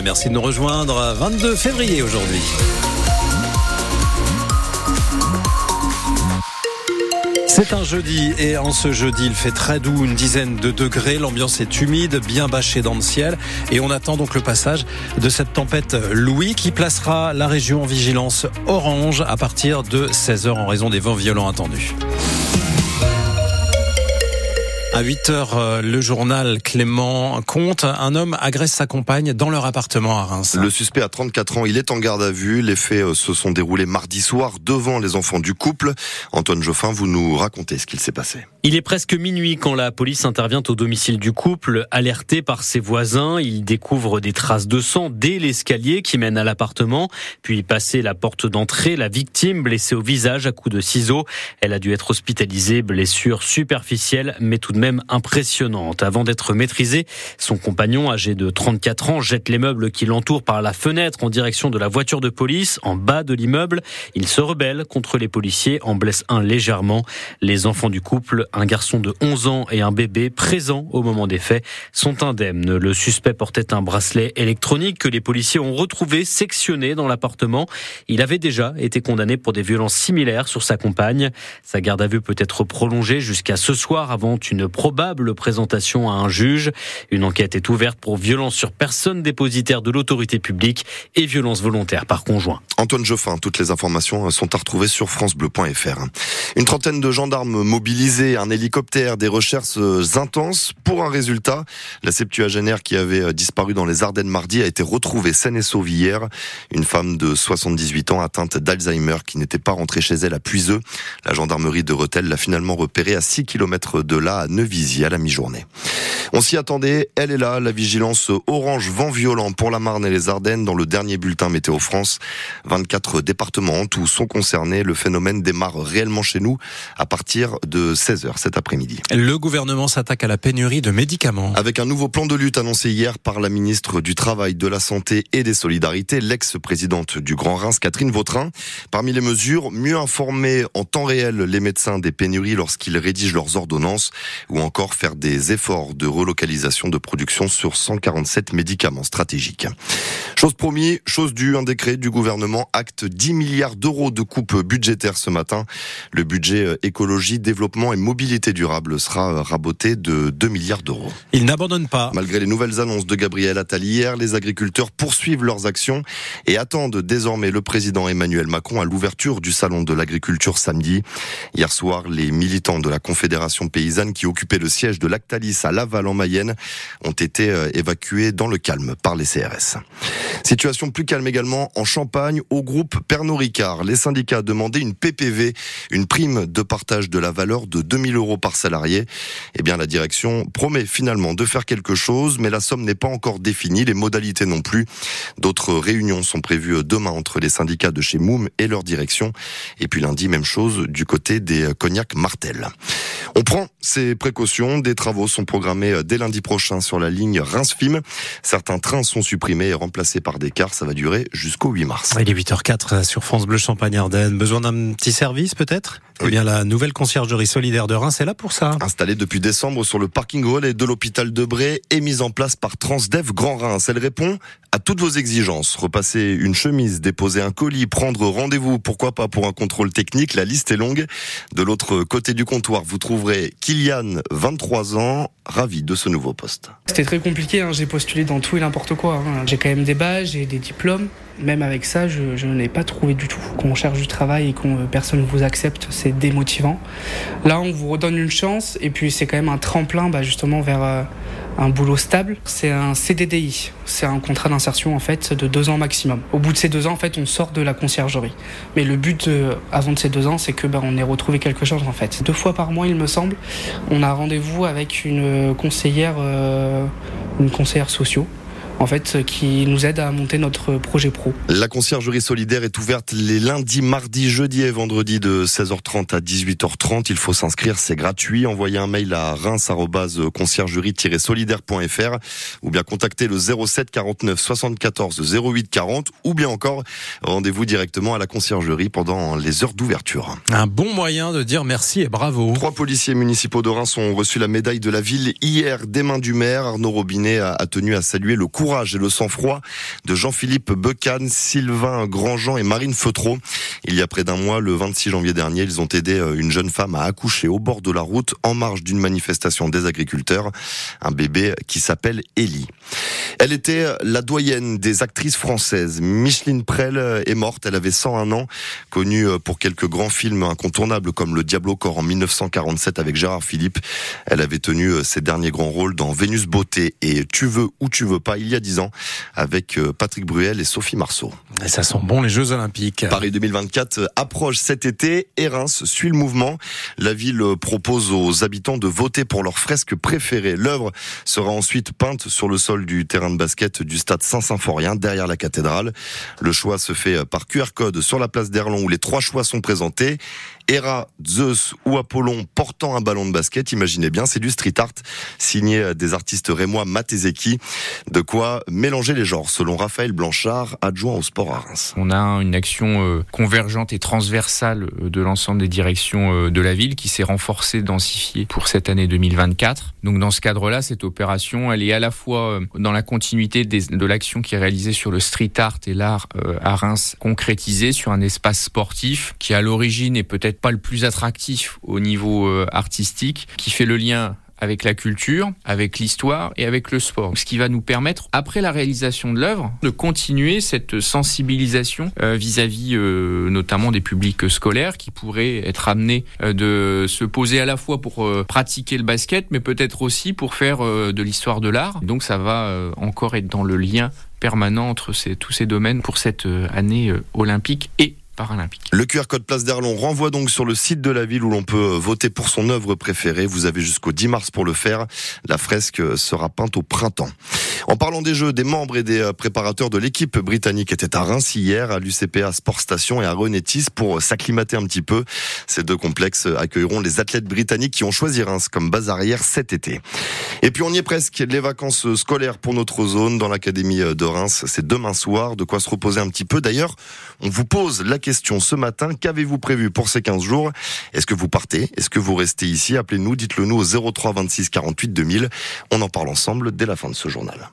Merci de nous rejoindre. 22 février aujourd'hui. C'est un jeudi et en ce jeudi il fait très doux, une dizaine de degrés, l'ambiance est humide, bien bâchée dans le ciel et on attend donc le passage de cette tempête Louis qui placera la région en vigilance orange à partir de 16h en raison des vents violents attendus. À 8 heures, euh, le journal Clément compte. Un homme agresse sa compagne dans leur appartement à Reims. Le suspect a 34 ans. Il est en garde à vue. Les faits euh, se sont déroulés mardi soir devant les enfants du couple. Antoine Joffin, vous nous racontez ce qu'il s'est passé. Il est presque minuit quand la police intervient au domicile du couple. Alerté par ses voisins, il découvre des traces de sang dès l'escalier qui mène à l'appartement. Puis, passé la porte d'entrée, la victime, blessée au visage à coups de ciseaux, elle a dû être hospitalisée, blessure superficielle, mais tout de même impressionnante. Avant d'être maîtrisé, son compagnon, âgé de 34 ans, jette les meubles qui l'entourent par la fenêtre en direction de la voiture de police, en bas de l'immeuble. Il se rebelle contre les policiers, en blesse un légèrement. Les enfants du couple, un garçon de 11 ans et un bébé présents au moment des faits, sont indemnes. Le suspect portait un bracelet électronique que les policiers ont retrouvé sectionné dans l'appartement. Il avait déjà été condamné pour des violences similaires sur sa compagne. Sa garde à vue peut être prolongée jusqu'à ce soir avant une probable présentation à un juge. Une enquête est ouverte pour violence sur personne dépositaire de l'autorité publique et violence volontaire par conjoint. Antoine Joffin, toutes les informations sont à retrouver sur francebleu.fr. Une trentaine de gendarmes mobilisés, un hélicoptère, des recherches intenses pour un résultat. La septuagénaire qui avait disparu dans les Ardennes mardi a été retrouvée saine et sauve hier. Une femme de 78 ans atteinte d'Alzheimer qui n'était pas rentrée chez elle à Puiseux. La gendarmerie de Rethel l'a finalement repérée à 6 km de là, à À la mi-journée. On s'y attendait, elle est là, la vigilance orange vent violent pour la Marne et les Ardennes dans le dernier bulletin Météo France. 24 départements en tout sont concernés. Le phénomène démarre réellement chez nous à partir de 16h cet après-midi. Le gouvernement s'attaque à la pénurie de médicaments. Avec un nouveau plan de lutte annoncé hier par la ministre du Travail, de la Santé et des Solidarités, l'ex-présidente du Grand Reims, Catherine Vautrin. Parmi les mesures, mieux informer en temps réel les médecins des pénuries lorsqu'ils rédigent leurs ordonnances ou encore faire des efforts de relocalisation de production sur 147 médicaments stratégiques. Chose promis, chose due, un décret du gouvernement acte 10 milliards d'euros de coupes budgétaires ce matin. Le budget écologie, développement et mobilité durable sera raboté de 2 milliards d'euros. Il n'abandonne pas. Malgré les nouvelles annonces de Gabriel Attal hier, les agriculteurs poursuivent leurs actions et attendent désormais le président Emmanuel Macron à l'ouverture du salon de l'agriculture samedi. Hier soir, les militants de la Confédération paysanne qui le siège de Lactalis à Laval en Mayenne ont été évacués dans le calme par les CRS. Situation plus calme également en Champagne au groupe Pernod Ricard. Les syndicats demandaient une PPV, une prime de partage de la valeur de 2000 euros par salarié. Eh bien, la direction promet finalement de faire quelque chose, mais la somme n'est pas encore définie, les modalités non plus. D'autres réunions sont prévues demain entre les syndicats de chez Moum et leur direction. Et puis lundi, même chose du côté des cognacs Martel. On prend ces précautions. Des travaux sont programmés dès lundi prochain sur la ligne Reims-Fim. Certains trains sont supprimés et remplacés par des cars. Ça va durer jusqu'au 8 mars. Il est 8h04 sur France Bleu Champagne Ardennes. Besoin d'un petit service peut-être? Eh bien, la nouvelle conciergerie solidaire de Reims est là pour ça. Installée depuis décembre sur le parking relais de l'hôpital de Bray et mise en place par Transdev Grand Reims. Elle répond à toutes vos exigences. Repasser une chemise, déposer un colis, prendre rendez-vous, pourquoi pas pour un contrôle technique. La liste est longue. De l'autre côté du comptoir, vous trouverez Kylian, 23 ans, ravi de ce nouveau poste. C'était très compliqué, hein. j'ai postulé dans tout et n'importe quoi. Hein. J'ai quand même des badges, j'ai des diplômes. Même avec ça, je, n'ai pas trouvé du tout. Qu'on cherche du travail et qu'on personne vous accepte, c'est démotivant. Là, on vous redonne une chance et puis c'est quand même un tremplin bah, justement vers euh, un boulot stable. C'est un CDDI, c'est un contrat d'insertion en fait de deux ans maximum. Au bout de ces deux ans, en fait, on sort de la conciergerie. Mais le but euh, avant de ces deux ans, c'est que bah, on ait retrouvé quelque chose en fait. Deux fois par mois, il me semble, on a rendez-vous avec une conseillère, euh, une conseillère sociaux en fait, qui nous aide à monter notre projet pro. La conciergerie solidaire est ouverte les lundis, mardis, jeudis et vendredis de 16h30 à 18h30. Il faut s'inscrire, c'est gratuit. Envoyez un mail à reims-conciergerie-solidaire.fr ou bien contacter le 07 49 74 08 40 ou bien encore rendez-vous directement à la conciergerie pendant les heures d'ouverture. Un bon moyen de dire merci et bravo. Trois policiers municipaux de Reims ont reçu la médaille de la ville hier des mains du maire. Arnaud Robinet a tenu à saluer le courage courage et le sang-froid de Jean-Philippe Becan, Sylvain Grandjean et Marine Feutreau. Il y a près d'un mois, le 26 janvier dernier, ils ont aidé euh, une jeune femme à accoucher au bord de la route en marge d'une manifestation des agriculteurs. Un bébé qui s'appelle Ellie. Elle était la doyenne des actrices françaises. Micheline Prel est morte, elle avait 101 ans, connue pour quelques grands films incontournables comme Le Diable au corps en 1947 avec Gérard Philippe. Elle avait tenu ses derniers grands rôles dans Vénus Beauté et Tu veux ou tu veux pas il y a 10 ans avec Patrick Bruel et Sophie Marceau. Et ça sent bon les Jeux Olympiques. Paris 2024 approche cet été et Reims suit le mouvement. La ville propose aux habitants de voter pour leur fresque préférée. L'œuvre sera ensuite peinte sur le sol du terrain de basket du stade Saint-Symphorien derrière la cathédrale. Le choix se fait par QR code sur la place d'Erlon où les trois choix sont présentés. Hera, Zeus ou Apollon portant un ballon de basket, imaginez bien, c'est du street art signé des artistes rémois Matezeki. De quoi mélanger les genres, selon Raphaël Blanchard, adjoint au sport à Reims. On a une action euh, convergente et transversale euh, de l'ensemble des directions euh, de la ville qui s'est renforcée, densifiée pour cette année 2024. Donc dans ce cadre-là, cette opération, elle est à la fois dans la continuité de l'action qui est réalisée sur le street art et l'art à Reims, concrétisée sur un espace sportif qui à l'origine est peut-être pas le plus attractif au niveau artistique, qui fait le lien avec la culture, avec l'histoire et avec le sport. Ce qui va nous permettre, après la réalisation de l'œuvre, de continuer cette sensibilisation euh, vis-à-vis euh, notamment des publics scolaires qui pourraient être amenés de se poser à la fois pour pratiquer le basket, mais peut-être aussi pour faire de l'histoire de l'art. Donc ça va encore être dans le lien permanent entre tous ces domaines pour cette année olympique et le QR code Place d'Erlon renvoie donc sur le site de la ville où l'on peut voter pour son œuvre préférée. Vous avez jusqu'au 10 mars pour le faire. La fresque sera peinte au printemps. En parlant des jeux, des membres et des euh, préparateurs de l'équipe britannique étaient à Reims hier, à l'UCPA Sport Station et à Renetis pour s'acclimater un petit peu. Ces deux complexes accueilleront les athlètes britanniques qui ont choisi Reims comme base arrière cet été. Et puis on y est presque. Les vacances scolaires pour notre zone dans l'académie de Reims, c'est demain soir. De quoi se reposer un petit peu. D'ailleurs, on vous pose la question ce matin. Qu'avez-vous prévu pour ces 15 jours? Est-ce que vous partez? Est-ce que vous restez ici? Appelez-nous, dites-le nous au 03 26 48 2000. On en parle ensemble dès la fin de ce journal.